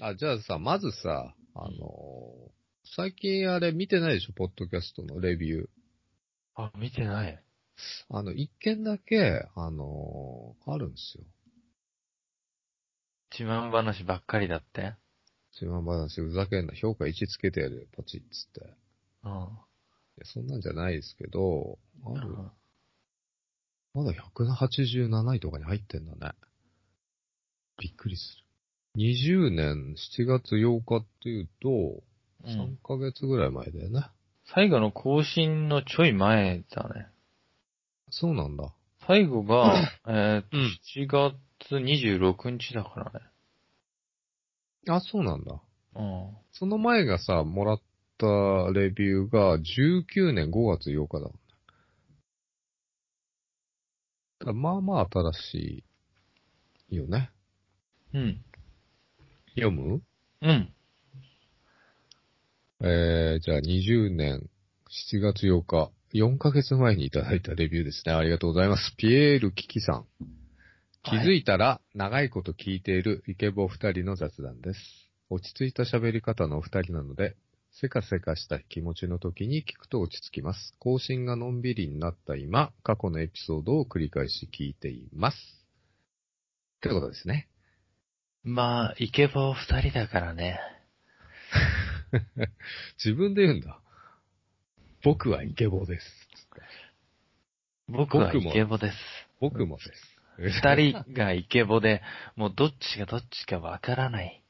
あ、じゃあさ、まずさ、あのー最近あれ見てないでしょ？ポッドキャストのレビュー。あ、見てない。あの、一件だけ、あのーあるんですよ。自慢話ばっかりだって？自慢話、ふざけんな、評価1つけてやるよ、ポチッつって。いうん。や、そんなんじゃないですけど、ある。まだ187位とかに入ってんだね。びっくりする。20年7月8日っていうと、う3ん。ヶ月ぐらい前だよね。最後の更新のちょい前だね。そうなんだ。最後が、えーと、うん7月26日だからね。あ、そうなんだ。うん。その前がさ、もらったレビューが19年5月8日だもんね。だからまあまあ新しいよね。うん。読む？うん。えー、じゃあ20年7月8日、4ヶ月前にいただいたレビューですね。ありがとうございます。ピエール・キキさん。気づいたら長いこと聞いているイケボ二人の雑談です。落ち着いた喋り方のお二人なので、せかせかした気持ちの時に聞くと落ち着きます。更新がのんびりになった今、過去のエピソードを繰り返し聞いています。ってことですね。まあ、イケボ二人だからね。自分で言うんだ。僕はイケボです。僕はイケボです。僕もです。二人がイケボで、もうどっちがどっちかわからない。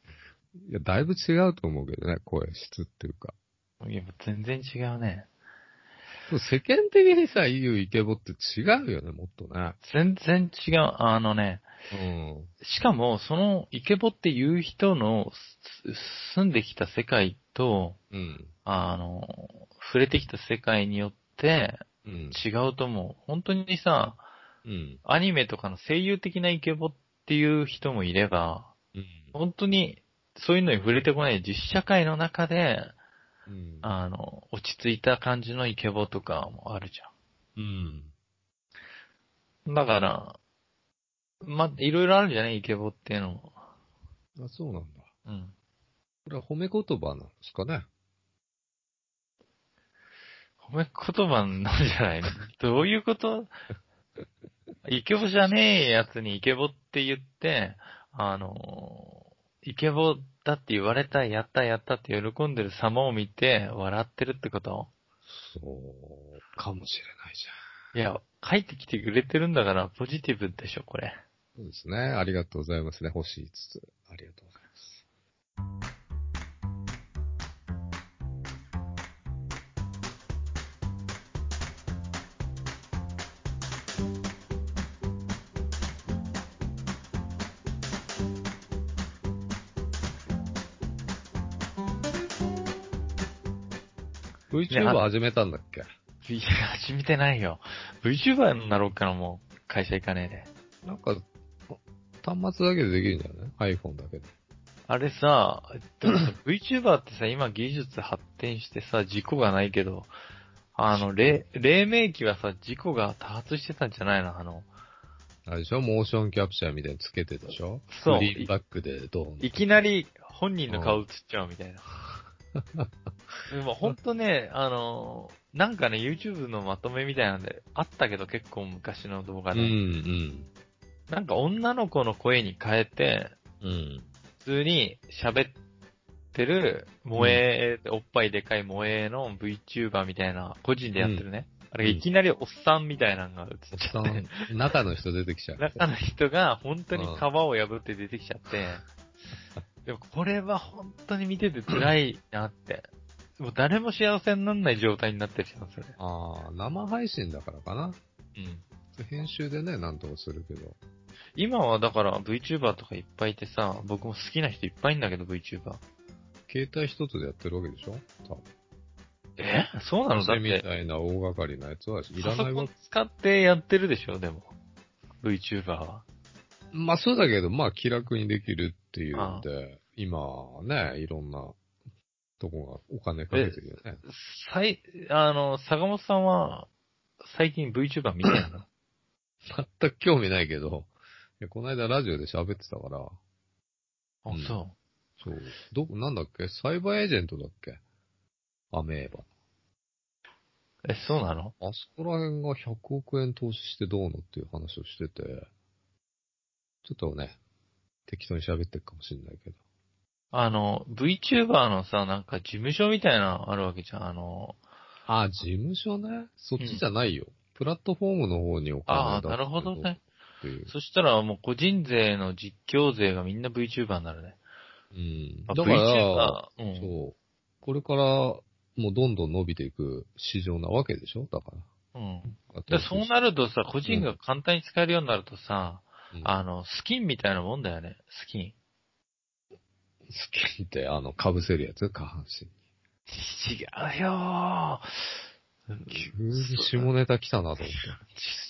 いや、だいぶ違うと思うけどね、声質っていうか。いや、全然違うね。世間的にさ、言うイケボって違うよね、もっとね。全然違う。あのね、うん。しかも、そのイケボっていう人のす住んできた世界と、うん。あの、触れてきた世界によってうん。違うと思う。本当にさ、うん。アニメとかの声優的なイケボっていう人もいれば、うん。本当にそういうのに触れてこない実社会の中で、うん。あの、落ち着いた感じのイケボとかもあるじうん。ゃん。だから、ま、いろいろあるじゃない？イケボっていうのも。あ、そうなんだ。うん。これは褒め言葉なんですかね？褒め言葉なんじゃない？のどういうこと？イケボじゃねえやつにイケボって言って、あの、イケボだって言われた、やったやったって喜んでる様を見て笑ってるってこと？そう、かもしれないじゃん。いや、書いてきてくれてるんだからポジティブでしょ、これ。そうですね。ありがとうございますね。欲しいつつ。ありがとうございます。VTuber 始めたんだっけ？いや、始めてないよ。VTuber になろうかな、もう。会社行かねえで。なんか、端末だけでできるんじゃない ?iPhone だけで。あれさ、VTuber ってさ、今技術発展してさ、事故がないけど、あの、黎黎明期はさ、事故が多発してたんじゃないの？あの、あれでしょ？モーションキャプチャーみたいにつけてでしょ？そうグリーンバックでドーン。いきなり本人の顔映っちゃうみたいな。でもほんとね、あの、なんかね、YouTube のまとめみたいなんで、あったけど結構昔の動画うん、で。うん。なんか女の子の声に変えて、うん。普通に喋ってる、萌え、おっぱいでかい萌えの VTuber みたいな、個人でやってるね。あれ、いきなりおっさんみたいなのが映っおっちゃって、さん、中の人出てきちゃう。中の人が本当に皮を破って出てきちゃって、でもこれは本当に見てて辛いなって。もう誰も幸せにならない状態になってるじゃん、それ。ああ、生配信だからかな。うん。編集でね、なんとかするけど。今はだから VTuber とかいっぱいいてさ、僕も好きな人いっぱいいんだけど VTuber。携帯一つでやってるわけでしょ？多分。え？そうなの？だっみて、たいな大掛かりなやつはいらパソコンないわ。使ってやってるでしょ、でも。VTuber は。まあそうだけど、まあ気楽にできるっていうんで、今ね、いろんなとこがお金かけてるよね。さい、あの、坂本さんは、最近 VTuber 見てるの？全く興味ないけど、いやこの間ラジオで喋ってたから、あうん、そそう。ど、なんだっけ？サイバーエージェントだっけ？アメーバ。え、そうなの？あそこら辺が100億円投資してどうのっていう話をしてて、ちょっとね、適当に喋ってるかもしんないけど。あの、VTuber のさ、なんか事務所みたいなのあるわけじゃん。あの、あ、事務所ね？そっちじゃないよ。プラットフォームの方にお金ああ、出してなるほどね。っていう。そしたらもう個人税の実況税がみんな VTuber になるね。うん。あだから、VTuber、うん。そう。これから、もうどんどん伸びていく市場なわけでしょ？だかうん。ら。で、そうなるとさ、個人が簡単に使えるようになるとさ、うんあの、スキンみたいなもんだよね。スキン。スキンって、あの、被せるやつ下半身。違うよー。急に下ネタ来たなと思っ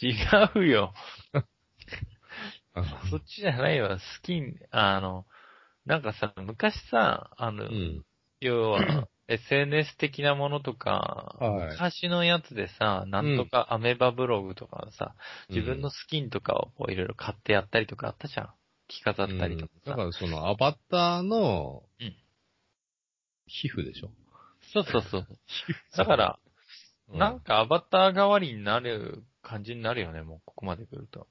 て。違うよ。あそっちじゃないわ。スキン、あの、なんかさ、昔さ、あの、うん。要は、SNS 的なものとか、はい昔のやつでさ、なんとかアメバブログとかさ、自分のスキンとかをいろいろ買ってやったりとかあったじゃん。着飾ったりとかさ。うんだからそのアバターのうん、皮膚でしょ、そうそうそう。だから、うんなんかアバター代わりになる感じになるよね、もうここまで来ると。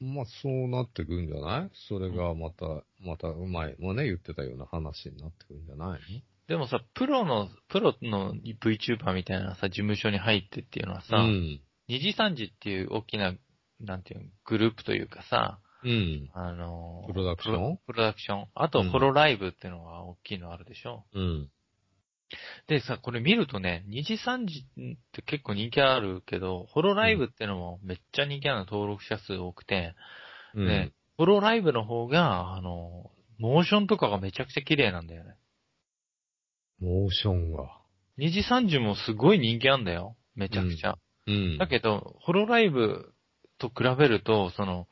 まあそうなってくるんじゃない？それがまた、また前もね言ってたような話になってくるんじゃないでもさ、プロの、プロの VTuber みたいなさ、事務所に入ってっていうのはさ、のうん。二次三次っていう大きな、なんていうの、グループというかさ、うん。あのープロダクション？プロダクション。あと、うんホロライブっていうのが大きいのあるでしょ？うん。でさ、これ見るとね、二次三次って結構人気あるけど、ホロライブってのもめっちゃ人気あるの登録者数多くて、うん。ね、ホロライブの方が、あの、モーションとかがめちゃくちゃ綺麗なんだよね。モーションが。二次三次もすごい人気あんだよ。めちゃくちゃ。うん。だけど、ホロライブと比べると、その、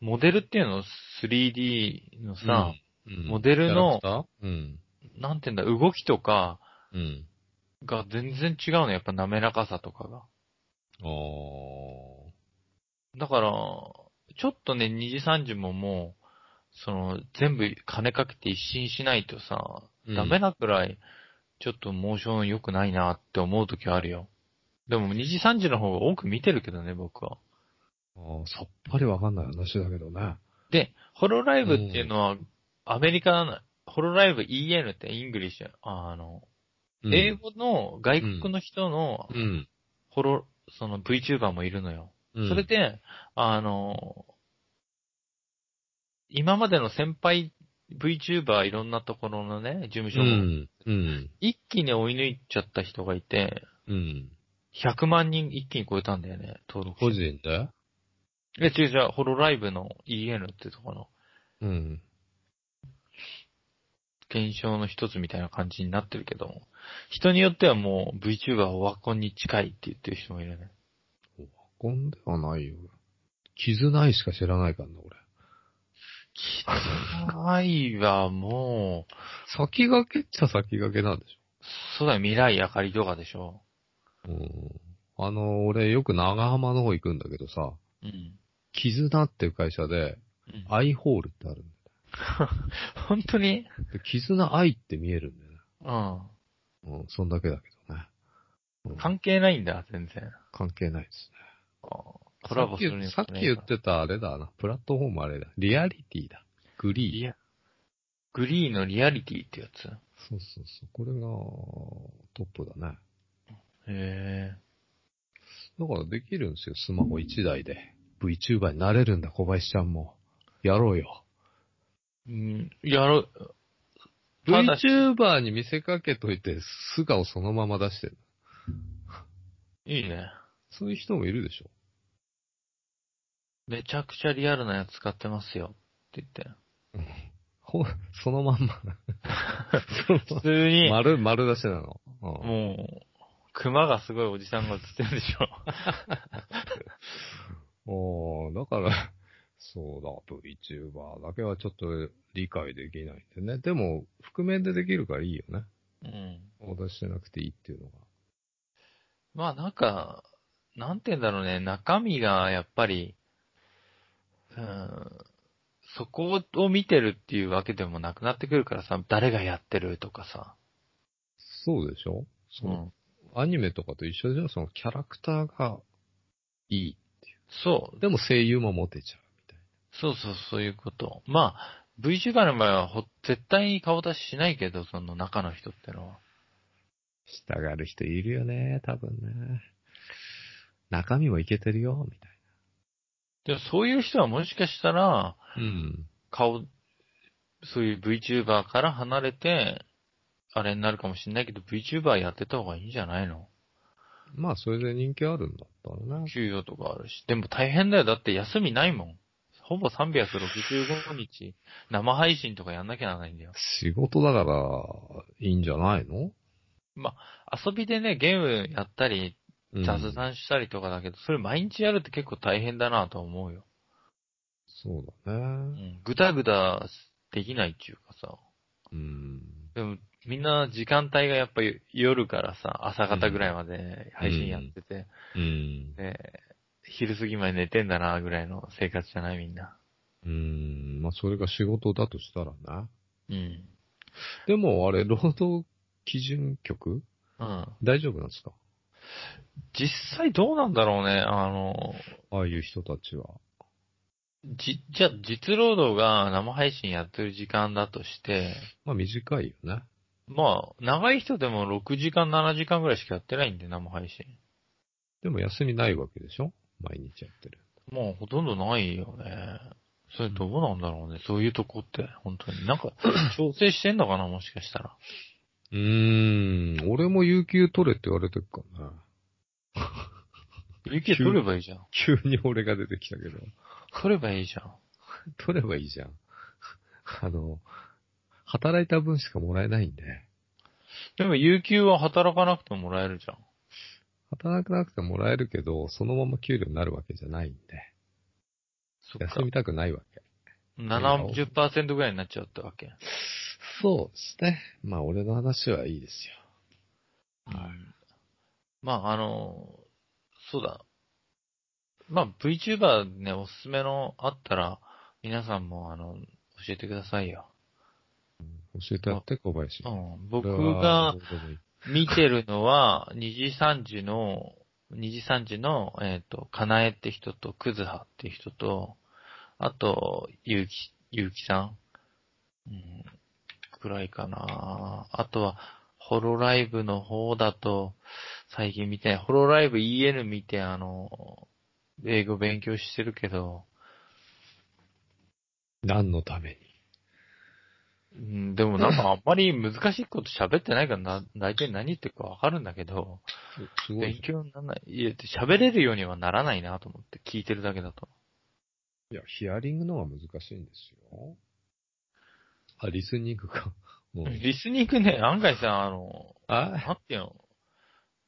モデルっていうの 3D のさ、うん、モデルのキャラクター？うん。なんていうんだ、動きとかうん。が全然違うの、やっぱ滑らかさとかが。だから、ちょっとね、にじさんじももう、その、全部金かけて一新しないとさ、うんダメなくらい、ちょっとモーション良くないなって思う時はあるよ。でもにじさんじの方が多く見てるけどね、僕は。さっぱりわかんない話だけどね。で、ホロライブっていうのは、アメリカな、ホロライブ EN って English、あの、うん英語の外国の人のうん。ホロ、その VTuber もいるのよ。うん。それで、あの、今までの先輩 VTuber いろんなところのね、事務う所も、ん。うん。一気に追い抜いちゃった人がいて、うん。100万人一気に超えたんだよね、登録者個人で？え、違う違う、ホロライブの EN ってところのうん。現象の一つみたいな感じになってるけども、人によってはもう VTuber はオワコンに近いって言ってる人もいるね。こんではないよ。傷ないしか知らないからな、俺。愛はもう、先駆けっちゃ先駆けなんでしそうだよ、未来あかりとかでしょ。ょ。うん。あの、俺よく長浜の方行くんだけどさ、うん。絆っていう会社で、うんアイホールってあるん 本当に？だよ。で絆愛って見えるんだよね。うん。うん、そんだけだけどね。うん関係ないんだ、全然。関係ないですね。コラボするにさっきさっき言ってたあれだな。プラットフォームあれだ。リアリティだ。グリー。リア、グリーのリアリティってやつ？そうそうそう。これがトップだね。へだからできるんですよ。スマホ1台で。VTuber になれるんだ、小林ちゃんも。やろうよ。え。うん、やろう。ただし VTuber に見せかけといて、素顔そのまま出してる。いいね。そういう人もいるでしょ。めちゃくちゃリアルなやつ使ってますよ。って言って。ほ、そのまんま。普通に、丸、丸出しなの。うんもう、熊がすごいおじさんが映ってるでしょ。おーだから、そうだ、VTuber だけはちょっと理解できないんでね。でも、覆面でできるからいいよね。うん。お出ししなくていいっていうのが。まあなんか、なんて言うんだろうね、中身がやっぱり、うん、そこを見てるっていうわけでもなくなってくるからさ、誰がやってるとかさ。そうでしょ？その、アニメとかと一緒じゃん、そのキャラクターがいい。そう。でも声優もモテちゃうみたいそうそう、そういうこと。まあ、VTuber の場合はほ絶対に顔出ししないけど、その中の人ってのは。な。従う人いるよね、多分ね。中身もいけてるよ、みたいでもそういう人はもしかしたら、な。うん。顔、そういう VTuber から離れて、あれになるかもしれないけど、VTuber やってた方がいいんじゃないの？まあ、それで人気あるんだったらね。給与とかあるし。でも大変だよ。だって休みないもん。ほぼ365日、生配信とかやんなきゃならないんだよ。仕事だから、いいんじゃないの？遊びでね、ゲームやったり、うん雑談したりとかだけど、それ毎日やるって結構大変だなと思うよ。そうだうね。ん。ぐだぐだできないっていうかさ。うん。でも、みんな時間帯がやっぱり夜からさ、朝方ぐらいまで配信やってて、うん。で、昼過ぎまで寝てんだな、ぐらいの生活じゃないみんな。うん。まあ、それが仕事だとしたらな。うん。でも、あれ、労働基準局？うん。大丈夫なんですか？実際どうなんだろうね、あの、ああいう人たちは。じ、じゃ、実労働が生配信やってる時間だとして、まあ、短いよね。まあ、長い人でも6時間、7時間ぐらいしかやってないんで、生配信。でも休みないわけでしょ？毎日やってる。もうほとんどないよね。それどうなんだろうね、そういうとこって、本当に。なんか、調整してんのかな、もしかしたら。うーん。俺も有給取れって言われてるからな。有給取ればいいじゃん。急に俺が出てきたけど。取ればいいじゃん。取ればいいじゃん。あの、働いた分しかもらえないんで。でも、有給は働かなくてももらえるじゃん。働かなくてもらえるけど、そのまま給料になるわけじゃないんで。そっか休。みたくないわけ。70%ぐらいになっちゃうってわけ。そうですね。まあ、俺の話はいいですよ。はい。まあ、あの、そうだ。まあ、VTuber ね、おすすめのあったら、皆さんも、あの、教えてくださいよ。教えてやって、小林。うん。僕が見てるのは、2時3時の、2時3時の、えっ、と、かなえって人と、くずはって人と、あと、ゆうき、ゆうきさん。うん。くらいかな。あとは、ホロライブの方だと、最近見て、ホロライブ EN 見て、あの、英語勉強してるけど、何のために？うん、でもなんかあんまり難しいこと喋ってないからな、大体何言ってるかわかるんだけど、すごい勉。強にならない。いや、喋れるようにはならないなと思って、聞いてるだけだと。いや、ヒアリングの方が難しいんですよ。あ、リスニングか。もう。リスニングね、案外さ、あの、あ？なんていうの、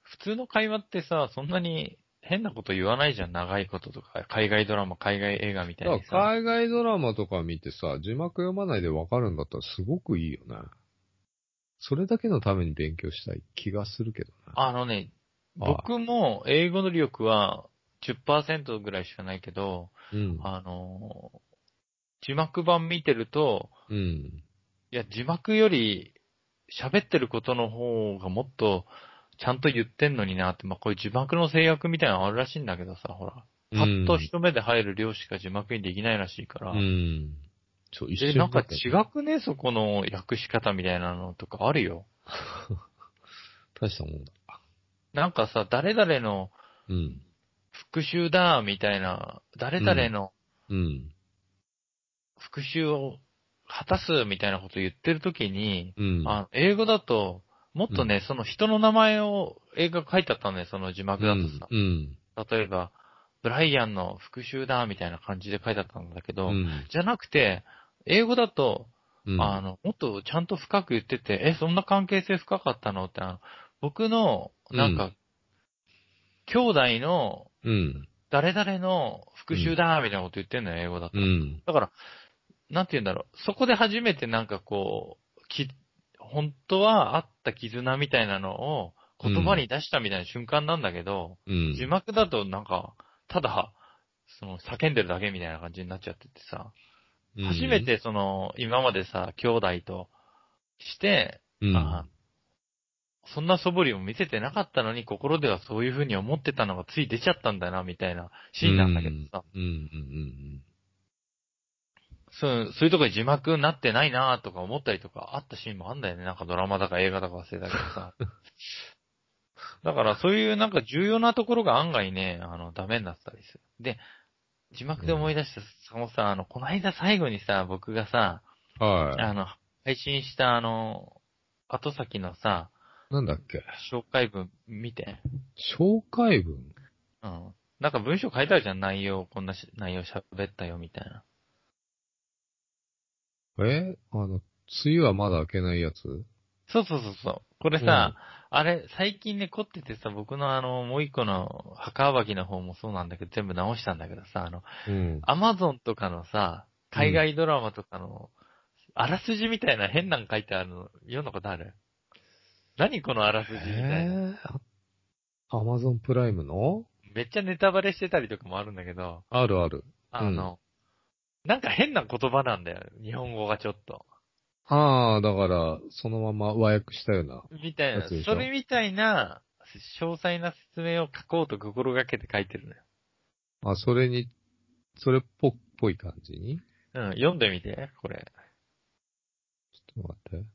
普通の会話ってさ、そんなに変なこと言わないじゃん、長いこととか、海外ドラマ、海外映画みたいにさ。海外ドラマとか見てさ、字幕読まないでわかるんだったらすごくいいよね。それだけのために勉強したい気がするけどな。あのね、あ僕も英語の力は10%ぐらいしかないけど、うん。あの、字幕版見てると、うん。いや、字幕より喋ってることの方がもっとちゃんと言ってんのになって、まあ、こういう字幕の制約みたいなのあるらしいんだけどさ、ほら。パッと一目で入る量しか字幕にできないらしいから。うん。そう、一え、瞬なんか違くね？そこの訳し方みたいなのとかあるよ。大したもんだ。なんかさ、誰々のうん。復讐だ、みたいな、誰々のうん。復讐を果たす、みたいなこと言ってるときに、うん。あ英語だと、もっとね、その人の名前を映画書いてあったのね、その字幕だとさ。うん。例えば、ブライアンの復讐だ、みたいな感じで書いてあったんだけど、うん。じゃなくて、英語だと、うん。あの、もっとちゃんと深く言ってて、え、そんな関係性深かったの？って、あの、僕の、なんか、う兄弟の、うん。誰々の復讐だ、みたいなこと言ってんのよ、英語だと。うん。だから、なんて言うんだろう、そこで初めてなんかこう、き、本当はあった絆みたいなのを言葉に出したみたいな瞬間なんだけど、うん。字幕だとなんか、ただ、その、叫んでるだけみたいな感じになっちゃっててさ。うん初め、てその、今までさ、兄弟として、うん。あそんな素振りも見せてなかったのに、心ではそういう風に思ってたのがつい出ちゃったんだな、みたいなシーンなんだけどさ。うん、うん、うんそう、そういうとこに字幕になってないなとか思ったりとかあったシーンもあんだよね。なんかドラマだか映画だか忘れたけどさ。だからそういうなんか重要なところが案外ね、あの、ダメになってたりする。で、字幕で思い出した、坂本さん、あの、この間最後にさ、僕がさ、うん。はい。あの、配信したあの、後先のさ、なんだっけ？紹介文見て。紹介文？うん。なんか文章書いてあるじゃん、内容、こんなし内容喋ったよ、みたいな。え？あの、梅雨はまだ明けないやつ？そうそうそうそう。これさ、あれ、最近ね、凝っててさ、僕のあの、もう一個の墓暴きの方もそうなんだけど、全部直したんだけどさ、あの、うん。アマゾンとかのさ、海外ドラマとかの、あらすじみたいな変なん書いてあるの、読んだことある？何このあらすじみたいな？えアマゾンプライムの？めっちゃネタバレしてたりとかもあるんだけど、あるある。あの、なんか変な言葉なんだよ、日本語がちょっと。ああ、だから、そのまま和訳したような。みたいなそれみたいな、詳細な説明を書こうと心がけて書いてるのよ。あ、それに、それっぽっぽい感じ？にうん、読んでみて、これ。ちょっと待って。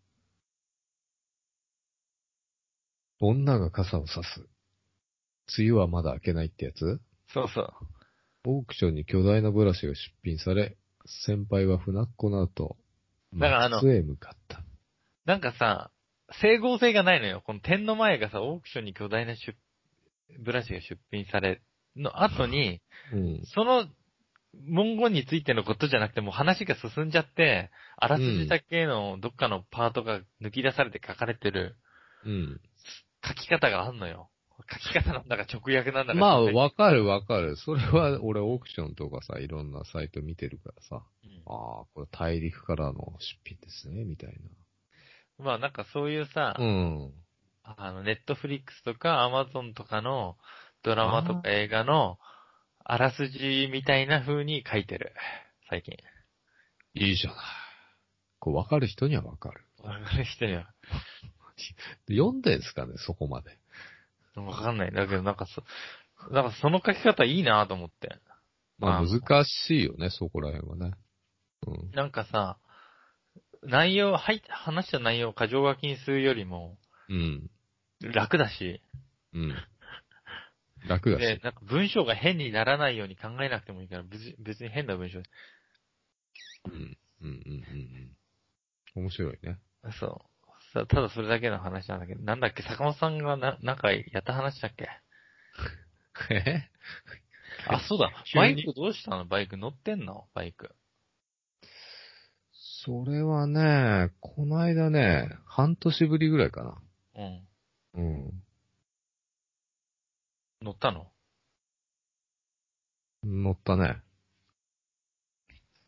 女が傘を差す。梅雨はまだ明けないってやつ？そうそう。オークションに巨大なブラシが出品され、先輩は船っ子の後、だからあの松へ向かった。なんかさ、整合性がないのよ。この点の前がさ、オークションに巨大な出、ブラシが出品され、の後に、うん。その文言についてのことじゃなくてもう話が進んじゃって、あらすじだけのどっかのパートが抜き出されて書かれてるうん。書き方があんのよ。書き方なんだか直訳なんだか。まあ、わ、わかるわかる。それは、俺オークションとかさ、いろんなサイト見てるからさ。うんああ、これ大陸からの出品ですね、みたいまあなんかそういうさ、な。うん。あの、ネットフリックスとかアマゾンとかのドラマとか映画のあらすじみたいな風に書いてる。最近。いいじゃない。こう、わかる人にはわかる。わかる人には。読んでんすかね、そこまで。わかんない。だけどなんかそ、なんかその書き方いいなと思って。まあ、まあ難しいよね、そこら辺はね。うん。なんかさ、内容、はい、話した内容を過剰書きにするよりもうん。楽だし、うん。楽だで、し。なんか文章が変にならないように考えなくてもいいから、別に別に変な文章。うん。うん、うん、うんうん。面白いね。そう。さただそれだけの話なんだけど、なんだっけ、坂本さんがな、なんかやった話だっけ？え？あ、そうだ。バイクどうしたの？バイク乗ってんの？バイク。それはね、この間ね、半年ぶりぐらいかな。うん。うん。乗ったの？乗ったね。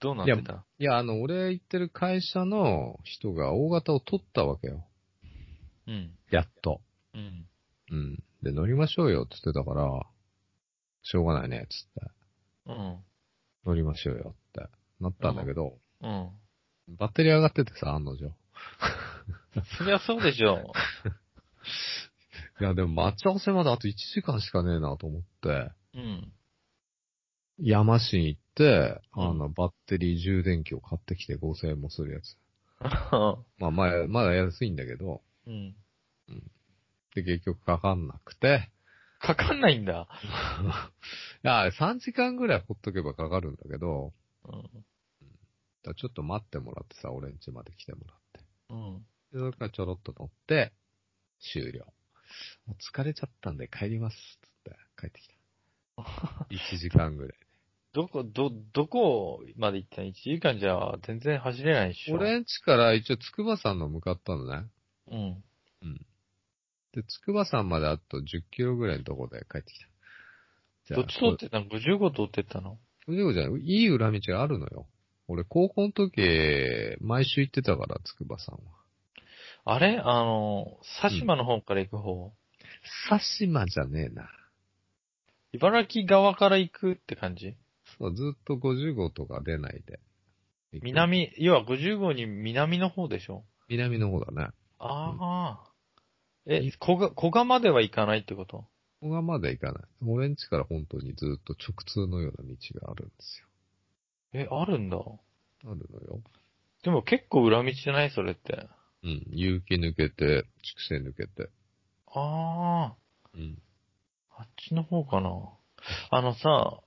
どうなってたいや、あの、俺行ってる会社の人が大型を取ったわけよ。うん。やっと。うん。うん。で、乗りましょうよって言ってたから、しょうがないね、つって。うん。乗りましょうよって。なったんだけど、うん。バッテリー上がっててさ、案の定。そりゃそうでしょ。いや、でも待ち合わせまであと1時間しかねえなと思って、うん。山市に行って、うんあの、バッテリー充電器を買ってきて5000円もするやつ。まあ、まあ、まだ安いんだけど、うん。で、結局かかんなくて、かかんないんだ。いや、3時間ぐらいほっとけばかかるんだけど、うん。だちょっと待ってもらってさ、俺ん家まで来てもらって。うん。で、それからちょろっと乗って、終了。もう疲れちゃったんで帰ります、つって帰ってきた。1時間ぐらい。どこ、ど、どこまで行ったの ?1 時間じゃ全然走れないでしょ。俺ん家から一応筑波山の向かったのね。うん。で、筑波山まであと10キロぐらいのとこで帰ってきた。じどっち通ってたの ?55 通ってったの？そういうことじゃない？いい裏道があるのよ。俺、高校の時、毎週行ってたから、筑波山は。あれ？あの、佐島の方から行く方、佐島じゃねえな。茨城側から行くって感じ？そう、ずっと50号とか出ないで。南、要は50号に南の方でしょ？南の方だね。ああ。え、小が、小賀までは行かないってこと？ここがまだ行かない。俺ん家から本当にずっと直通のような道があるんですよ。え、あるんだ？あるのよ。でも結構裏道じゃない？それって。うん。有機抜けて、畜生抜けて。あうん。あ、あっちの方かな。あのさ、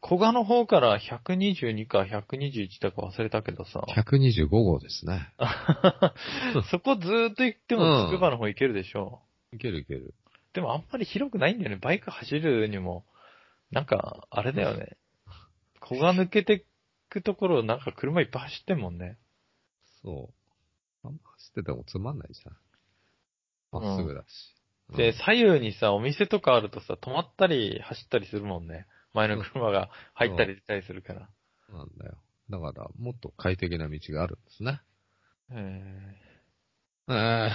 小賀の方から122か121だか忘れたけどさ。125号ですね。そこずーっと行ってもつくばの方行けるでしょ。いけるいける。でもあんまり広くないんだよね。バイク走るにも。なんか、あれだよね。小賀抜けてくところ、なんか車いっぱい走ってんもんね。そう。あんま走っててもつまんないじゃん。まっすぐだし。で、うん左右にさ、お店とかあるとさ、止まったり走ったりするもんね。前の車が入ったり出たりするから。なんだよ。だから、もっと快適な道があるんですね。えええ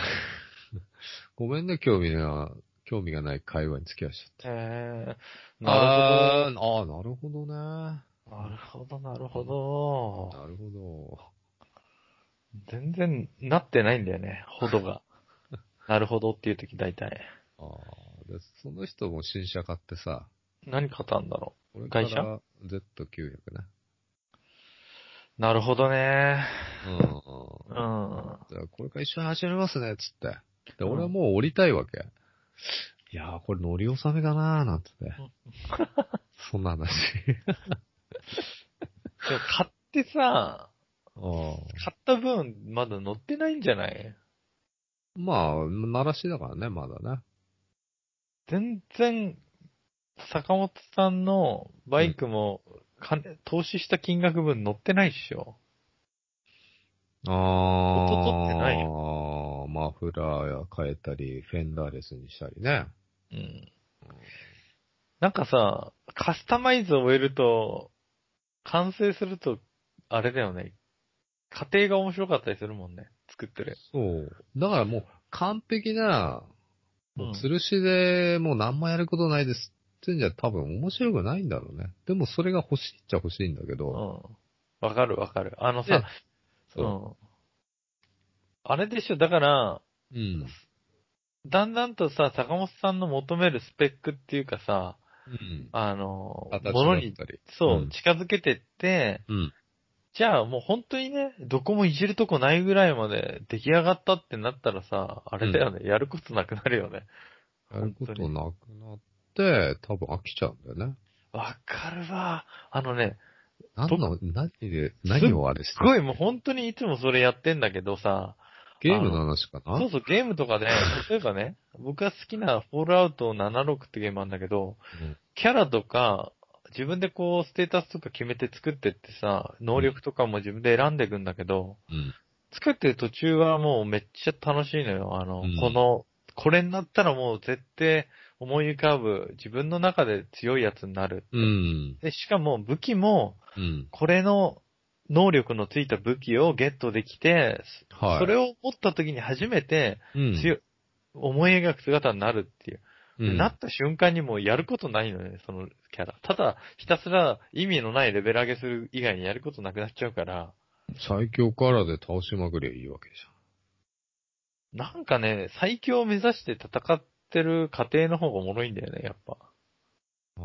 ごめんね、興味が、興味がない会話に付き合わしちゃっー、えー、て。なるあーあー、なるほどね。ほど。なるほど、なるほど。なるほど。全然なってないんだよね、ほどが。なるほどっていう時大体。ああ、で、その人も新車買ってさ、何買ったんだろこれから外車 Z900 ね。う。なるほどね。うん。うん。じゃあこれから一緒に走りますね、つって。で、俺はもう降りたいわけ。いやー、これ乗り納めかなーなんてね。そんな話。でも買ってさ、ああ買った分まだ乗ってないんじゃない？まあ、鳴らしだからね、まだね。全然、坂本さんのバイクも、金投資した金額分乗ってないっしょ。ああ。音取ってないマフラーや変えたり、フェンダーレスにしたりね。うん。なんかさ、カスタマイズを終えると、完成すると、あれだよね。家庭が面白かったりするもんね。作ってる。そう。だからもう、完璧な、もう吊るしでもう何もやることないですってんじゃ多分面白くないんだろうね。でもそれが欲しいっちゃ欲しいんだけうど。ん。わかるわかる。あのでさ、そううん。あれでしょ、だから、うん。だんだんとさ、坂本さんの求めるスペックっていうかさ、うん。あの、形ものに。そう、ん近づけてって、うん。じゃあもう本当にね、どこもいじるとこないぐらいまで出来上がったってなったらさ、あれだよね、やることなくなるよね。やることなくなって、多分飽きちゃうんだよね。わかるわ。あのね、何の、何で、何をあれしてすごいもう本当にいつもそれやってんだけどさ、ゲームの話かな？そうそうゲームとかで、例えばね、僕が好きなフォールアウト76ってゲームなんだけど、うんキャラとか、自分でこう、ステータスとか決めて作ってってさ、能力とかも自分で選んでいくんだけど、うん。作ってる途中はもうめっちゃ楽しいのよ。あの、うんこの、これになったらもう絶対思い浮かぶ自分の中で強いやつになる。うん。で、しかも武器も、うん。これの能力のついた武器をゲットできて、はい。それを持った時に初めてうん、強い、思い描く姿になるっていう。うん、なった瞬間にもうやることないのね、そのキャラ。ただ、ひたすら意味のないレベル上げする以外にやることなくなっちゃうから、最強カラーで倒しまくりゃいいわけじなんかね、最強を目指して戦ってる過程の方がおもろいんだよね、やっぱ。ゃん。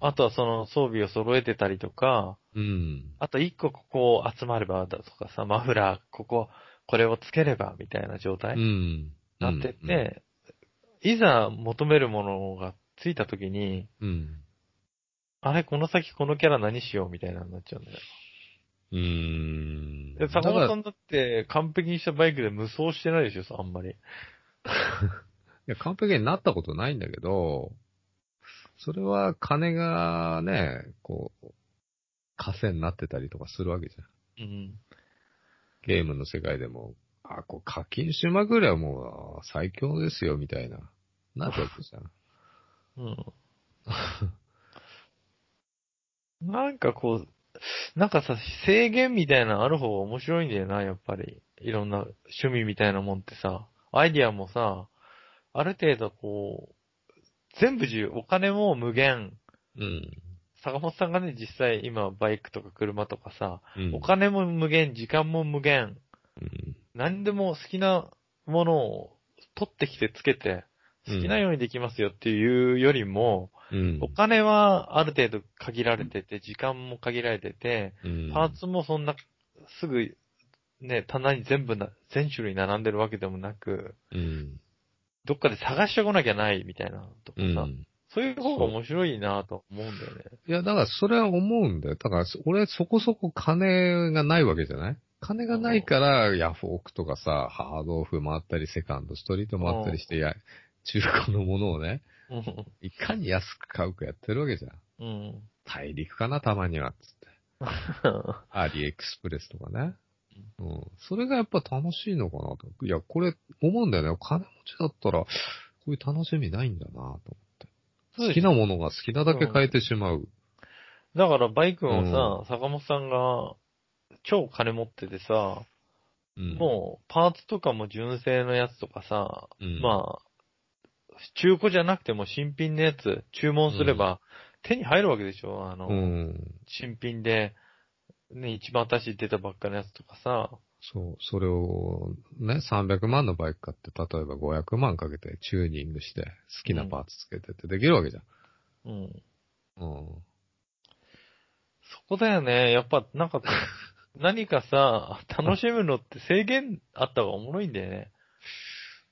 ああとはその装備を揃えてたりとか、うん。あと一個ここ集まればだとかさ、マフラー、ここ、これをつければみたいな状態うにん。なってって、いざ求めるものがついた時に、うん。あれ、この先このキャラ何しようみたいなのになっちゃうんだよ。うん。うん。で、坂本さんだって完璧にしたバイクで無双してないでしょ、あんまり。いや、完璧になったことないんだけど、それは金がね、こう、稼になってたりとかするわけじゃん。うん。ゲームの世界でも、あ、こう課金しまくりゃもう最強ですよ、みたいな。なっちゃうじゃん。うん。なんかこう、なんかさ、制限みたいなのある方が面白いんだよな、やっぱり。いろんな趣味みたいなもんってさ、アイディアもさ、ある程度こう、全部自由、お金も無限、うん。坂本さんがね、実際今バイクとか車とかさ、うんお金も無限、時間も無限、うん何でも好きなものを取ってきてつけて、好きなようにできますよっていうよりも、うんお金はある程度限られてて、時間も限られてて、うんパーツもそんな、すぐ、ね、棚に全部な、全種類並んでるわけでもなく、うん。どっかで探してこなきゃないみたいなとかさ、うん。そういう方が面白いなと思うんだよね。いや、だからそれは思うんだよ。だから、俺そこそこ金がないわけじゃない？金がないから、ヤフオクとかさ、ハードオフ回ったり、セカンド、ストリート回ったりして、や、中古のものをね、うんいかに安く買うかやってるわけじゃん。うん。大陸かな、たまには、つって。アリエクスプレスとかね。うん。それがやっぱ楽しいのかなと。いや、これ、思うんだよね。お金持ちだったら、こういう楽しみないんだなと思って。好きなものが好きなだけ変えてしまう。だからバイクもさ、坂本さんが超金持っててさ、うん。もうパーツとかも純正のやつとかさ、うんまあ、中古じゃなくても新品のやつ注文すれば手に入るわけでしょ？あの、うん。新品で、ね、一番新しい出たばっかのやつとかさ、そう、それをね、300万のバイク買って、例えば500万かけてチューニングして、好きなパーツつけてってできるわけじゃん。うん。うん。そこだよね。やっぱ、なんか、何かさ、楽しむのって制限あった方がおもろいんだよね。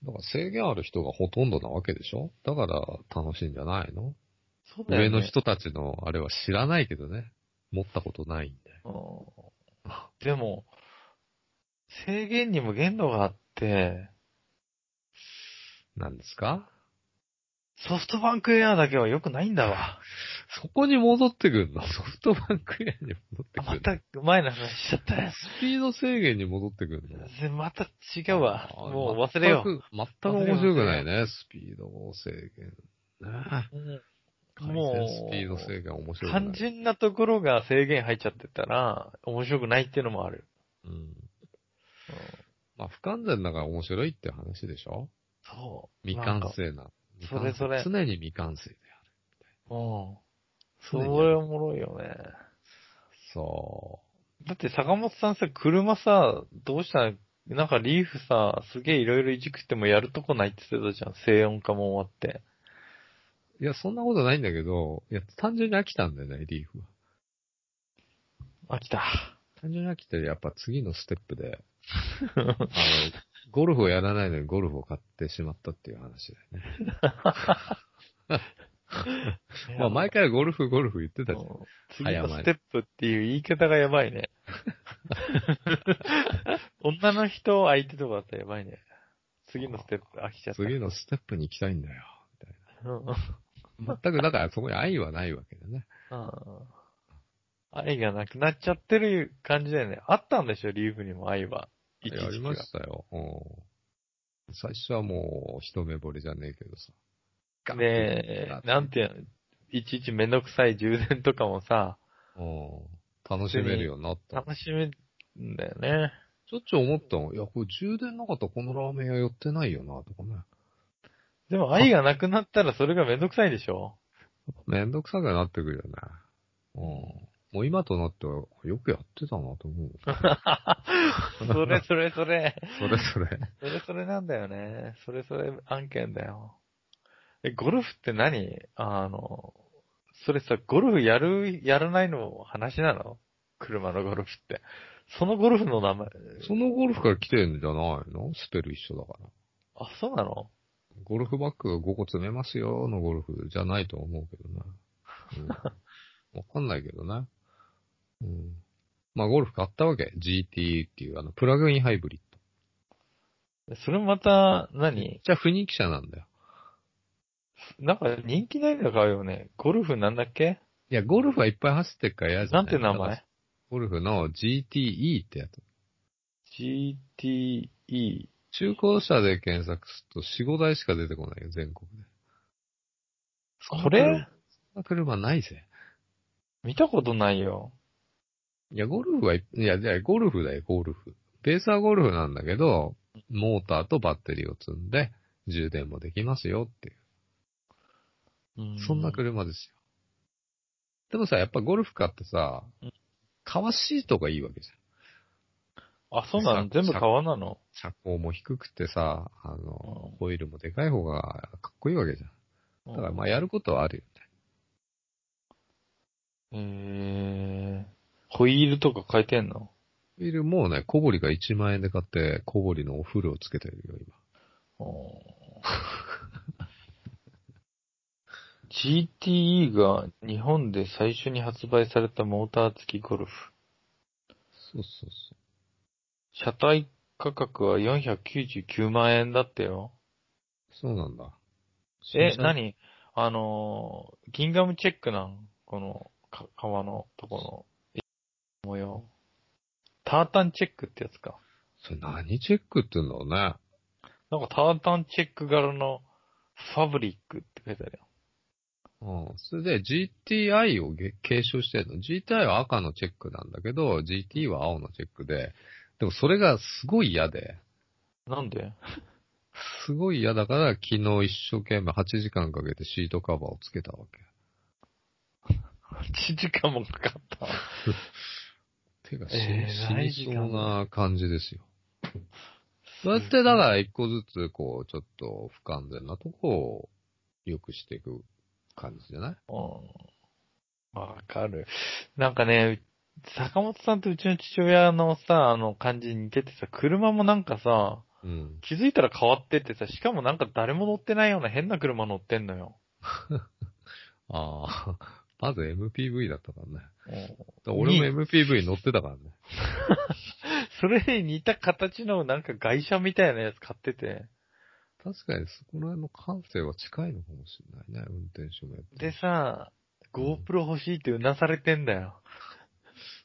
だから制限ある人がほとんどなわけでしょ？だから楽しいんじゃないの、そうだよね。上の人たちのあれは知らないけどね。持ったことないんで。うんでも、制限にも限度があって、何ですか？ソフトバンクエアだけは良くないんだわ。そこに戻ってくんの？ソフトバンクエアに戻ってくまるた前の話しちゃったよ。スピード制限に戻ってくるの？でまた違うわ。もう忘れよう。全く、全く面白くないね、スピード制限。ねうん回も転スピードう、制限面白くない。肝心なところが制限入っちゃってたら、面白くないっていうのもある。うん。まあ、不完全だから面白いって話でしょ？そう。未完成な。それそれ常に未完成である。うん。それおもろいよね。そだって坂本さんさ、車さ、どうしたなんかリーフさ、すげえいろいろいじくってもやるとこないって言ってたじゃん。静音化も終わって。う。いや、そんなことないんだけど、いや、単純に飽きたんだよね、リーフは。飽きた。単純に飽きて、やっぱ次のステップで、あの、ゴルフをやらないのにゴルフを買ってしまったっていう話だよね。まあ、毎回ゴルフ、ゴルフ言ってたじゃん。うん次のステップっていう言い方がやばいね。女の人相手とかだったらやばいね。次のステップ飽きちゃった。次のステップに行きたいんだよ。みたいな。全く、だからそこに愛はないわけだね。愛がなくなっちゃってる感じだよね。あったんでしょ、リーフにも愛は。一時期はやりましたよ。うん。最初はもう、一目惚れじゃねえけどさ。ガンってねえ、なんていうの、いちいちめんどくさい充電とかもさ、うん。楽しめるようになった。楽しめるんだよね。ちょっちょ思ったの。いや、これ充電なかったらこのラーメン屋寄ってないよな、とかね。でも愛がなくなったらそれがめんどくさいでしょめんどくさくなってくるよね。うん。もう今となっては、よくやってたなと思う。それそれそれ。それそれ。それそれなんだよね。それそれ案件だよ。え、ゴルフって何？あの、それさ、ゴルフやる、やらないの話なの？車のゴルフって。そのゴルフの名前。そのゴルフから来てんじゃないの？スペル一緒だから。あ、そうなの？ゴルフバッグが5個詰めますよのゴルフじゃないと思うけどね。うん、わかんないけどね。うん。まあゴルフ買ったわけ。GT っていうあの、プラグインハイブリッそれまた何、ド。じゃあ不人気車なんだよ。なんか人気ないの買うよね。ゴルフなんだっけ？いや、ゴルフはいっぱい走ってっから嫌じゃなんて名前？ゴルフの GTE ってやつ。?GTE。中古車で検索すると4、5台しか出てこないよ、全国で。これ？そんな車ないぜ。見たことないよ。いや、ゴルフはい、いや、じゃあゴルフだよ、ゴルフ。ベースはゴルフなんだけど、モーターとバッテリーを積んで、充電もできますよっていう。うそんな車ですでもさ、やっぱゴルフカーってさうん、革シートがいいわけじゃん。あ、そうなの？さ全部革なの？車高も低くてさ、あのうん、ホイールもでかい方がかっこいいわけじゃん。だからまあやることはあるよね。えー、ホイールとか変えてんの？ホイールもうね、小堀が1万円で買って、小堀のお風呂をつけてるよ、今。おー GTE が日本で最初に発売されたモーター付きゴルフ。そうそうそ車体価格は499万円だってよ。う。そうなんだ。え、何？あのー、ギンガムチェックなん？この、か、革のとこの、模様。タータンチェックってやつか。それ何チェックって言うんだろうね。なんかタータンチェック柄のファブリックって書いてあるよ。うん。それで GTI をげ継承してるの。GTI は赤のチェックなんだけど、GT は青のチェックで、でもそれがすごい嫌で、なんで？すごい嫌だから昨日一生懸命8時間かけてシートカバーをつけたわけ。?8 時間もかかった。手が死,、えー死にそうな感じですよ。そうやってだから一個ずつこう、ちょっと不完全なとこを良くしていく感じじゃない？うん。わかる。なんかね、坂本さんとうちの父親のさ、あの感じに似ててさ、車もなんかさ、うん。気づいたら変わってってさ、しかもなんか誰も乗ってないような変な車乗ってんのよ。ああ、まず MPV だったからね。ら俺も MPV 乗ってたからね。それに似た形のなんか外車みたいなやつ買ってて。確かにそこら辺の感性は近いのかもしれないね、運転手もやってでる。さ、GoPro 欲しいってうなされてんだよ。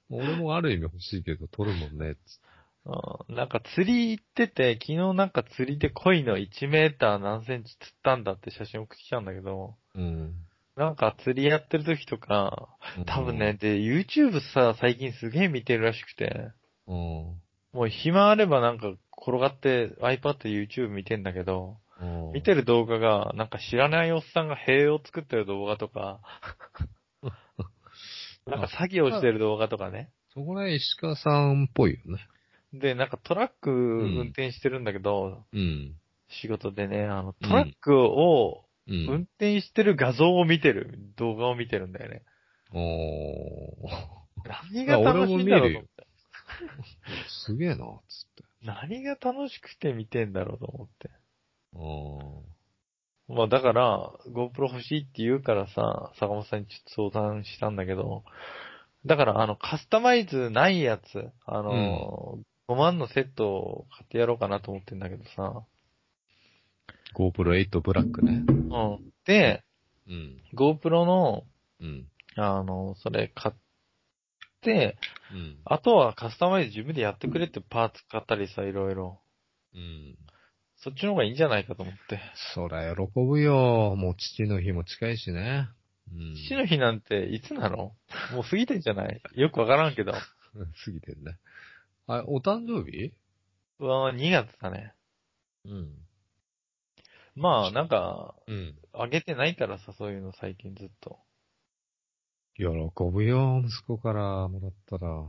俺もある意味欲しいけど撮るもんね、うんなんか釣り行ってて、昨日なんか釣りで鯉の1メーター何センチ釣ったんだって写真送ってきたんだけど、うん。なんか釣りやってる時とか、多分ね、で、YouTube さ、最近すげえ見てるらしくて、うん。もう暇あればなんか転がって iPad で YouTube 見てんだけど、うん。見てる動画が、なんか知らないおっさんが塀を作ってる動画とか、なんか作業してる動画とかね。そこら辺石川さんっぽいよね。で、なんかトラック運転してるんだけど、うん。仕事でね、あの、トラックをう運ん。転してる画像を見てる、動画を見てるんだよね。おー。何が楽しいんだろうと思って。すげえな、つって。何が楽しくて見てんだろうと思って。あまあだから、GoPro 欲しいって言うからさ、坂本さんにちょっと相談したんだけど、だからあの、カスタマイズないやつ、あの、5万のセットを買ってやろうかなと思ってんだけどさ、GoPro 8ブラックね。うん。で、うん。GoPro の、うん。あの、それ買って、うん。あとはカスタマイズ自分でやってくれってパーツ買ったりさ、いろいろ。うん。そっちの方がいいんじゃないかと思って。そら喜ぶよ。もう父の日も近いしね。うん。父の日なんていつなの？もう過ぎてんじゃない？よくわからんけど。う ん過ぎてるね。あ、お誕生日？うわ2月だね。うん。まあ、なんか、うん。あげてないからさ、そういうの最近ずっと。喜ぶよ、息子からもらったら。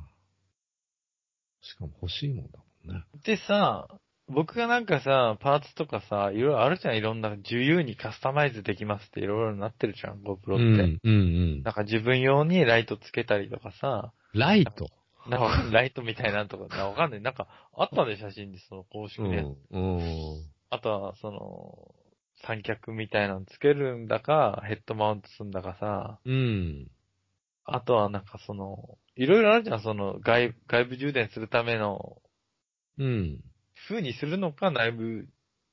しかも欲しいもんだもんね。でさ、僕がなんかさ、パーツとかさ、いろいろあるじゃん。いろんな、自由にカスタマイズできますっていろいろなってるじゃん、GoPro って。うん、うん、うん。なんか自分用にライトつけたりとかさ、ライト？なんかライトみたいなのとか、なんかわかんない。なんか、あったね、写真で、その公式ね。うん、うん。あとは、その、三脚みたいなのつけるんだか、ヘッドマウントするんだかさ、うん。あとはなんかその、いろいろあるじゃん、その外、外部充電するためのうん。風にするのか、内部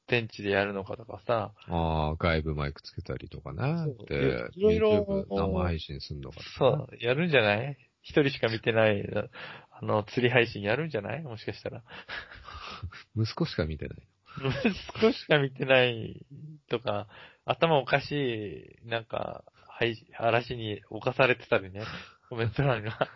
電池でやるのかとかさ、ああ、外部マイクつけたりとかね。そうで、いろいろ生配信するのかそう、やるんじゃない？一人しか見てない、あの、釣り配信やるんじゃない？もしかしたら。息子しか見てない。息子しか見てないとか、頭おかしい、なんか、配信嵐に侵されてたりね、コメント欄が。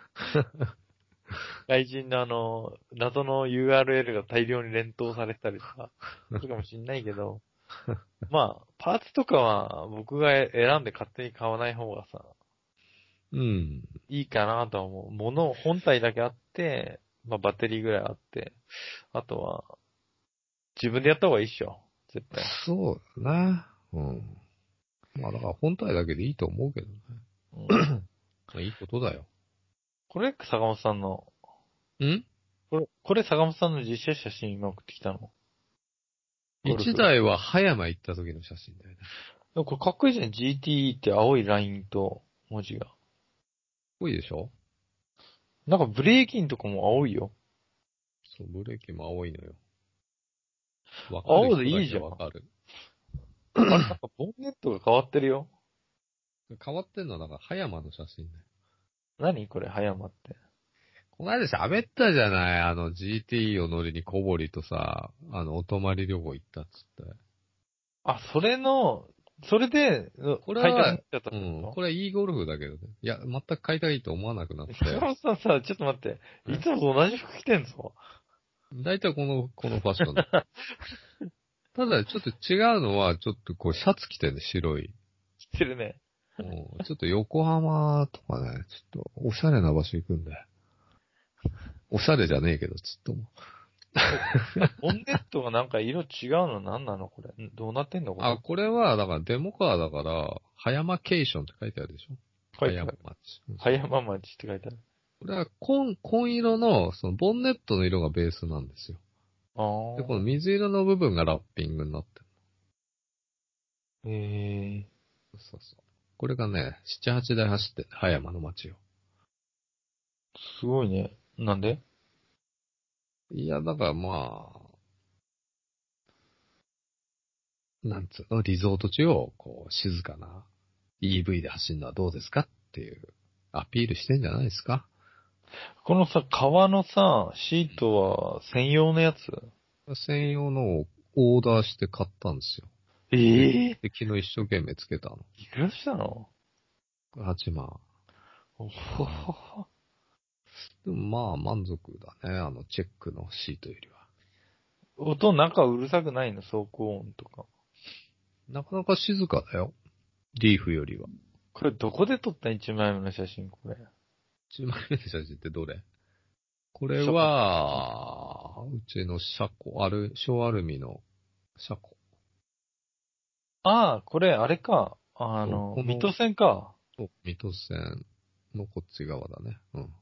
外人のあの、謎の URL が大量に連投されてたりとか、するかもしんないけど、まあ、パーツとかは僕が選んで勝手に買わない方がさ、うん。いいかなとは思う。物、本体だけあって、まあバッテリーぐらいあって、あとは、自分でやった方がいいっしょ。絶対。そうだな。うん。まあだから本体だけでいいと思うけどね。うん、ま あいいことだよ。これ、坂本さんの、ん？これ、これ坂本さんの実写写真今送ってきたの。一台は葉山行った時の写真だよね。これかっこいいじゃん。GT って青いラインと文字が。多いでしょ？なんかブレーキンとかも青いよ。そう、ブレーキも青いのよ。わ青でいいじゃんわかる。あれ、なんかボンネットが変わってるよ。変わってんのはなんか葉山の写真だよ。何これ、葉山って。この間喋ったじゃないあの GT を乗りに小堀とさ、あの、お泊まり旅行行ったっつって。あ、それの、それで、これは買いたくなっちゃったっうん。これはいいゴルフだけどね。いや、全く買いたいと思わなくなって。坂本さんさ、ちょっと待って。いつもと同じ服着てんぞ。大体この、このファッションだ。ただ、ちょっと違うのは、ちょっとこう、シャツ着てね、白い。着てるね。うんちょっと横浜とかね、ちょっと、おしゃれな場所行くんで。おしゃれじゃねえけど、ちょっともボンネットがなんか色違うの何なのこれ？んどうなってんのこう。れ？あ、これは、だからデモカーだから、葉山ケーションって書いてあるでしょ？葉山。町。うん葉山町って書いてある。これは紺、紺色の、その、ボンネットの色がベースなんですよ。あで、この水色の部分がラッピングになってる。あ。へえ。そうそう。これがね、7、8台走ってんね、葉山の街を。すごいね。なんで？いや、だからまあ、なんつうの、リゾート地を、こう、静かな EV で走るのはどうですか？っていう、アピールしてんじゃないですか？このさ、革のさ、シートは専用のやつ？専用のをオーダーして買ったんですよ。ええで、昨日一生懸命つけたの。いくらしたの？8万。おほほほ。でもまあ満足だね、あのチェックのシートよりは。音中うるさくないの？走行音とか。なかなか静かだよ。リーフよりは。これどこで撮った一枚目の写真これ？1枚目の写真ってどれ？これは、うちの車庫、ある、小アルミの車庫。ああ、これあれか。あのこ、の水戸線か。そう水戸線のこっち側だね。うん。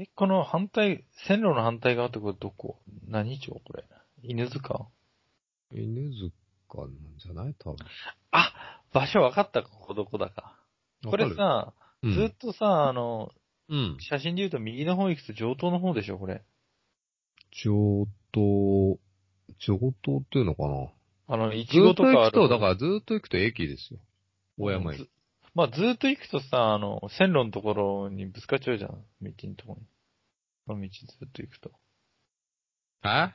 え、この反対、線路の反対側ってこれどこ？何町これ？犬塚？犬塚なんじゃない？多分。あ場所分かったか、ここどこだか。これさ、る、ずっとさ、あの、うん。写真で言うと右の方行くと上東の方でしょ、これ。上東、上東っていうのかな？あの、いずちごっと行くと、とかある。だからずっと行くと駅ですよ。大山駅。ずまあ、ずっと行くとさ、あの、線路のところにぶつかっちゃうじゃん。道のところに。この道ずっと行くと。ああ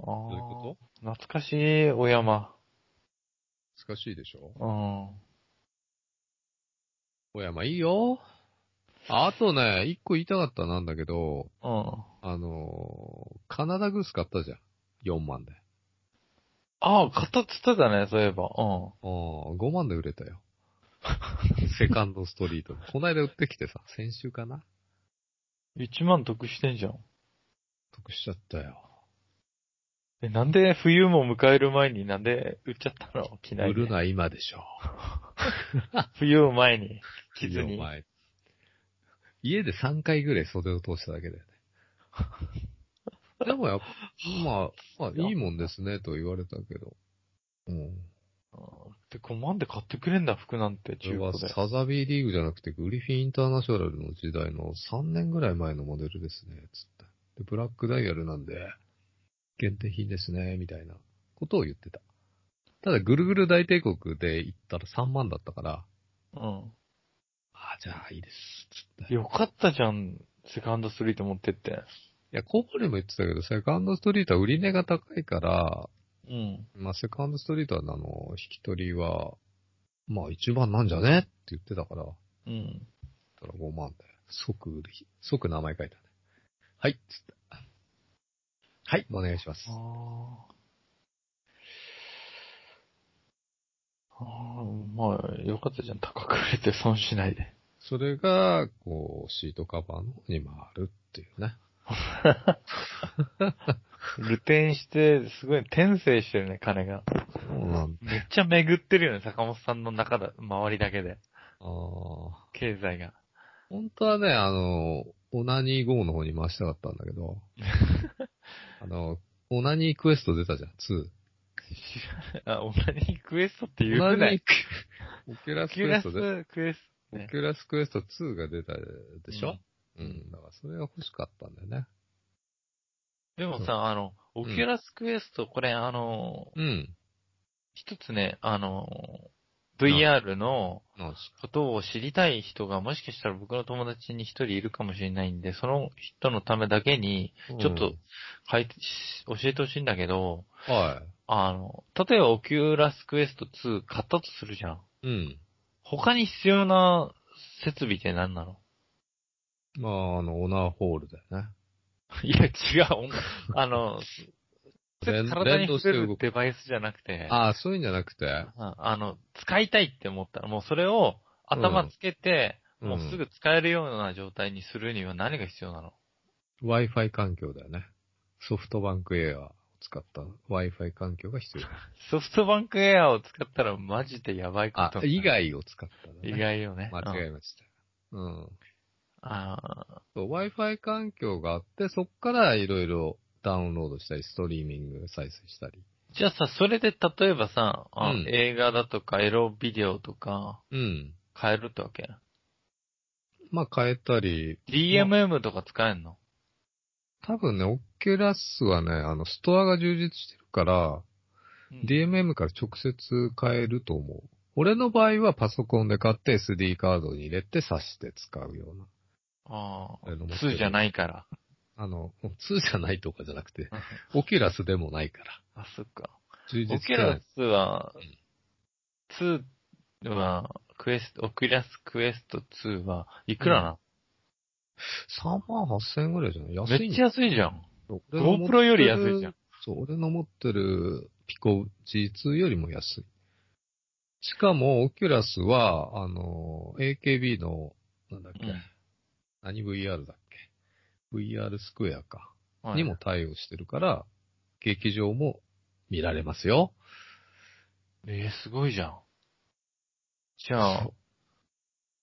あ。どういうこ懐かしい、お山。難しいでしょ？うん。小山いいよ。ああとね、一個言いたかったなんだけど、うん。あのーカナダグース買ったじゃん。4万で。ああ、買ったっつってたね、そういえば。うん。ああ、5万で売れたよ。セカンドストリートで。こないだ売ってきてさ、先週かな1万得してんじゃん。得しちゃったよ。え、なんで冬も迎える前になんで売っちゃったの？着ないで。売るのは今でしょ。冬を前に着ずに。お前家で3回ぐらい袖を通しただけだよね。でもやっぱ、まあ、まあ、いいもんですねと言われたけど。うん。うんで、5万で買ってくれんだ、服なんて、これは中古で。サザビーリーグじゃなくて、グリフィンインターナショナルの時代の3年ぐらい前のモデルですね、つって。で、ブラックダイヤルなんで、限定品ですね、みたいなことを言ってた。ただ、ぐるぐる大帝国で行ったら3万だったから、うん。ああ、じゃあいいです、つって。いよかったじゃん、セカンドストリート持ってって。や、コーポレも言ってたけど、セカンドストリートは売り値が高いから、うん。まあ、セカンドストリートは、あの、引き取りは、まあ、一番なんじゃね？って言ってたから、うん。たら5万で、即即名前書いたね。はい、つって。はい、お願いします。ああ。まあ、よかったじゃん。高く売れて損しないで。それが、こう、シートカバーの方に回るっていうね。ルテンして、すごい転生してるね、金が。そうなんだ。めっちゃ巡ってるよね、坂本さんの中だ、周りだけで。ああ。経済が。本当はね、あの、オナニー GO の方に回したかったんだけど、あの、オナニークエスト出たじゃん、2。あ、オナニークエストって言オナニークオキュラスクエストで、スクエストね。オキュラスクエスト2が出たでしょ、ううん。ん、だからそれが欲しかったんだよね。でもさ、あの、オキュラスクエスト、これあの、うん。一つね、あの、VR のことを知りたい人がもしかしたら僕の友達に一人いるかもしれないんで、その人のためだけに、かちょっと、書いて、教えてほしいんだけど、うんはあの、例えばオキュラスクエスト2買ったとするじゃん。い。うん。他に必要な設備って何なの？まあ、あの、オナーホールだよね。いや、違う。あの、連体に触れる。デバイスじゃなくて、ああ、そういうんじゃなくて、ああの、使いたいって思ったら、もうそれを頭つけて、うんもうすぐ使えるような状態にするには何が必要なの？Wi-Fi 環境だよね。ソフトバンクエアを使った Wi-Fi 環境が必要。ソフトバンクエアを使ったらマジでやばいこあと。、以外を使ったのね。意外よね。間違えうんました。うん。あそう Wi-Fi 環境があって、そっからいろいろダウンロードしたり、ストリーミング再生したり。ーじゃあさ、それで例えばさ、あうん映画だとかエロビデオとかうん。買えるってわけまあ変えたり、?DMM とか使えんの？多分ね、オキュラスはね、あの、ストアが充実してるから、うん DMM から直接買えると思う。俺の場合はパソコンで買って SD カードに入れて挿して使うような。ああ、俺の持ってる2じゃないから。あの、2じゃないとかじゃなくて、オキュラスでもないから。あ、そっか。充実オキュラスは、2は、クエスト、オキュラスクエスト2はいくらな、3万8000円ぐらいじゃない？安いんめっちゃ安いじゃん。GoPro より安いじゃん。そう、俺の持ってるピコ G2 よりも安い。しかも、オキュラスは、あの、AKB の、なんだっけ、うん何？VR だっけ？?VR スクエアか。はいにも対応してるから、劇場も見られますよ。えー、すごいじゃん。じゃあ、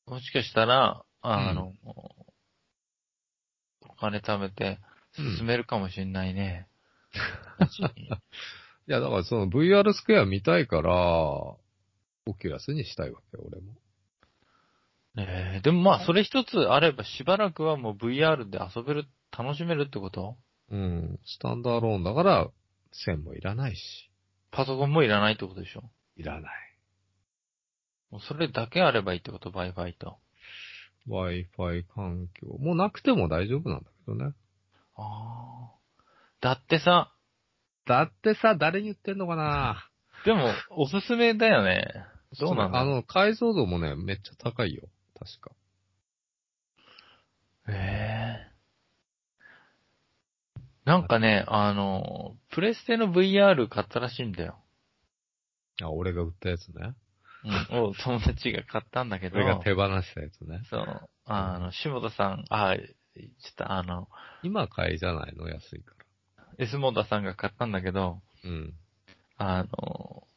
もしかしたら、あの、お金貯めて進めるかもしんないね。いや、だからその VR スクエア見たいから、オキュラスにしたいわけよ、俺も。えー、でもまあ、それ一つあればしばらくはもう VR で遊べる、楽しめるってこと？うん。スタンドアローンだから、線もいらないし。パソコンもいらないってことでしょ？いらない。もうそれだけあればいいってこと ?Wi-Fi と。Wi-Fi 環境。もうなくても大丈夫なんだけどね。ああ。だってさ、だってさ、誰に言ってんのかな？でも、おすすめだよね。どうなんだ？あの、解像度もね、めっちゃ高いよ。確か。ええなんかね、あの、プレステの VR 買ったらしいんだよ。あ、俺が売ったやつね。うん。を友達が買ったんだけど。俺が手放したやつね。そう。あの、下田さん、あ、ちょっとあの、今買いじゃないの安いか S モーダさんが買ったんだけど、ら。うん。あの、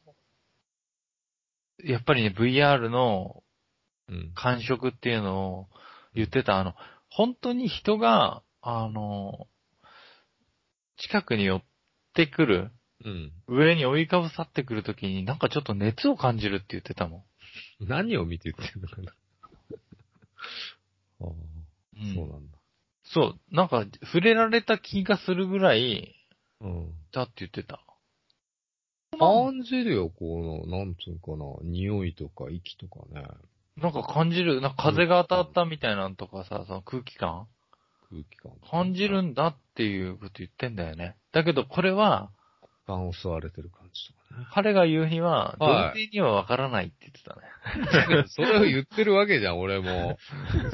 やっぱりね、VR のうん。感触っていうのを言ってた、あの、本当に人が、あの、近くに寄ってくる、うん。上に追いかぶさってくるときになんかちょっと熱を感じるって言ってたも 何を見て言ってんのかな。ああ、ん。うんそうなんだ。そう、なんか触れられた気がするぐらいうん。だって言ってた。感じるよ、この、なんつうかな、匂いとか息とかね、なんか感じる、なんか風が当たったみたいなのとかさ、その空気感？空気感。感じるんだっていうこと言ってんだよね。だけどこれは、感を吸われてる感じとかね。彼が言うには、童はい貞にはわからないって言ってたね。それを言ってるわけじゃん、俺も。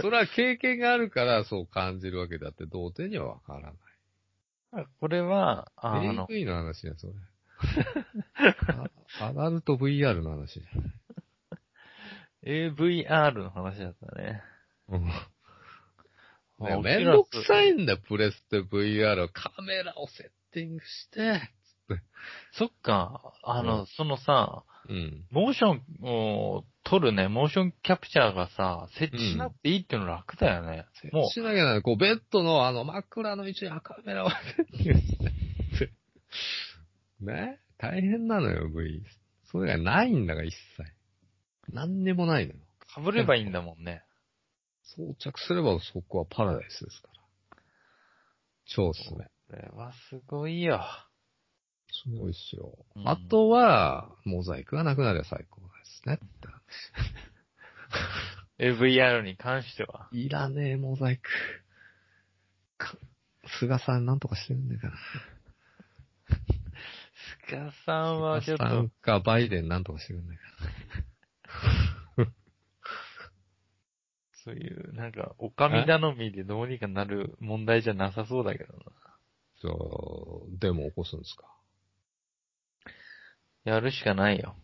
それは経験があるからそう感じるわけだって、童貞にはわからない。これは、あの、AV の話や、それ。あアダルト VR の話じゃ AVR の話だったね。うん。めんどくさいんだよ、プレステ VR。カメラをセッティングして、つって。そっか、あの、うんそのさ、うん。モーションを撮るね、モーションキャプチャーがさ、設置しなくていいっていうの楽だよね。もしなきゃなら。こう、ベッドのあの枕の位置にカメラをセッティングして。ね？大変なのよ、V。それがないんだから、一切。何にもないのよ。う、被ればいいんだもんね。装着すればそこはパラダイスですから。超おすすめ。これはすごいよ。すごいっすよ。うんあとは、モザイクがなくなれば最高ですね。AVR に関しては。いらねえ、モザイク。か菅さんなんとかしてるんだから。菅さんはちょっと菅さん、かバイデンなんとかしてるんだから。そういう、なんか、おかみ頼みでどうにかなる問題じゃなさそうだけどな。そう、デモ起こすんですか？やるしかないよ。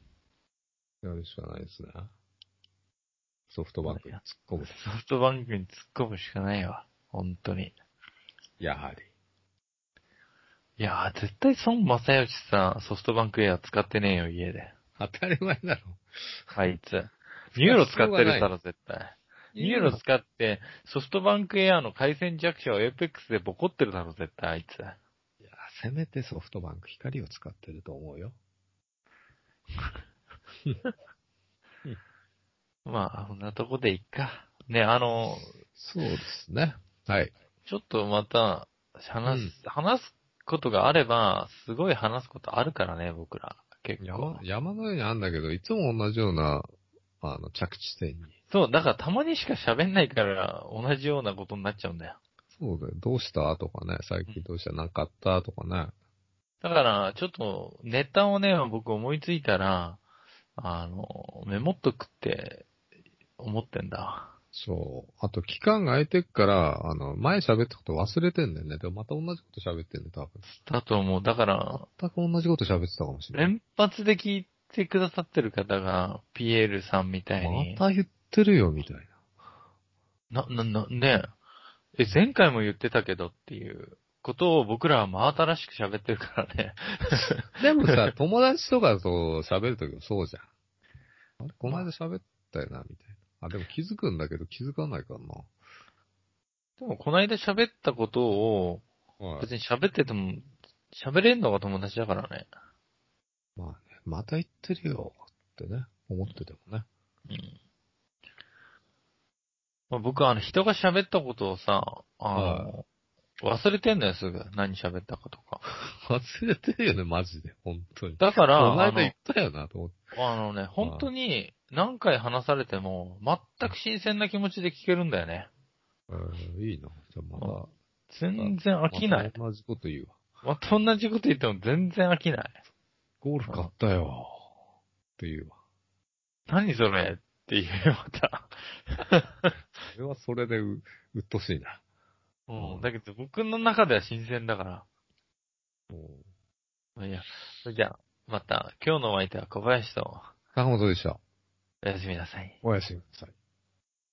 やるしかないですね。ソフトバンクに突っ込む。ソフトバンクに突っ込むしかないわ。本当に。やはり。いやー、絶対孫正義さ、ソフトバンクエア使ってねえよ、家で。当たり前だろ。あいつ。 NURO 使ってるだろ、絶対。 NURO 使って、ソフトバンクエアの回線弱者を Apex でボコってるだろ、絶対、あいつ。いや、せめてソフトバンク光を使ってると思うよ。まあ、こんなとこでいっか。ね、あの、そうですね。はい。ちょっとまた、話す、うん話すことがあれば、すごい話すことあるからね、僕ら。結構山。山のようにあんだけど、いつも同じような、あの、着地点に。そう、だからたまにしか喋んないから、同じようなことになっちゃうんだよ。そうだよ。どうした？とかね。最近どうした？なんかあった？とかね。だから、ちょっと、ネタをね、僕思いついたら、あの、メモっとくって、思ってんだ。そう。あと、期間が空いてっから、あの、前喋ったこと忘れてんだよね。でもまた同じこと喋ってんね、多分。だと思う。だから、全く同じこと喋ってたかもしれない。連発で聞いてくださってる方が、ピエールさんみたいに。また言ってるよ、みたいな。な、な、な、ねえ、え、前回も言ってたけどっていうことを僕らは真新しく喋ってるからね。でもさ、友達とかと喋るときもそうじゃん。あれ？この間喋ったよな、みたいな。あ、でも気づくんだけど気づかないからな。でも、この間喋ったことを、はい別に喋ってても、喋れんのが友達だからね。まあね、また言ってるよ、ってね、思っててもね。うん。まあ、僕はあの、人が喋ったことをさ、あの、忘れてんだよ、すぐ。何喋ったかとか。忘れてるよね、マジで、本当に。だから、この間あの言ったよな、と思って。あのね、本当に何回話されても、全く新鮮な気持ちで聞けるんだよね。えーいいな。じゃあまた。全然飽きないま。た同じこと言うわ。また同じこと言っても全然飽きない。ゴール買ったよ。って言うわ。何それっていう、また。それはそれでう、うっとしいな。うん。だけど僕の中では新鮮だから。もうまあいいや。それじゃあ、また、今日のお相手は小林と、坂本でした。おやすみなさい。おやすみなさい。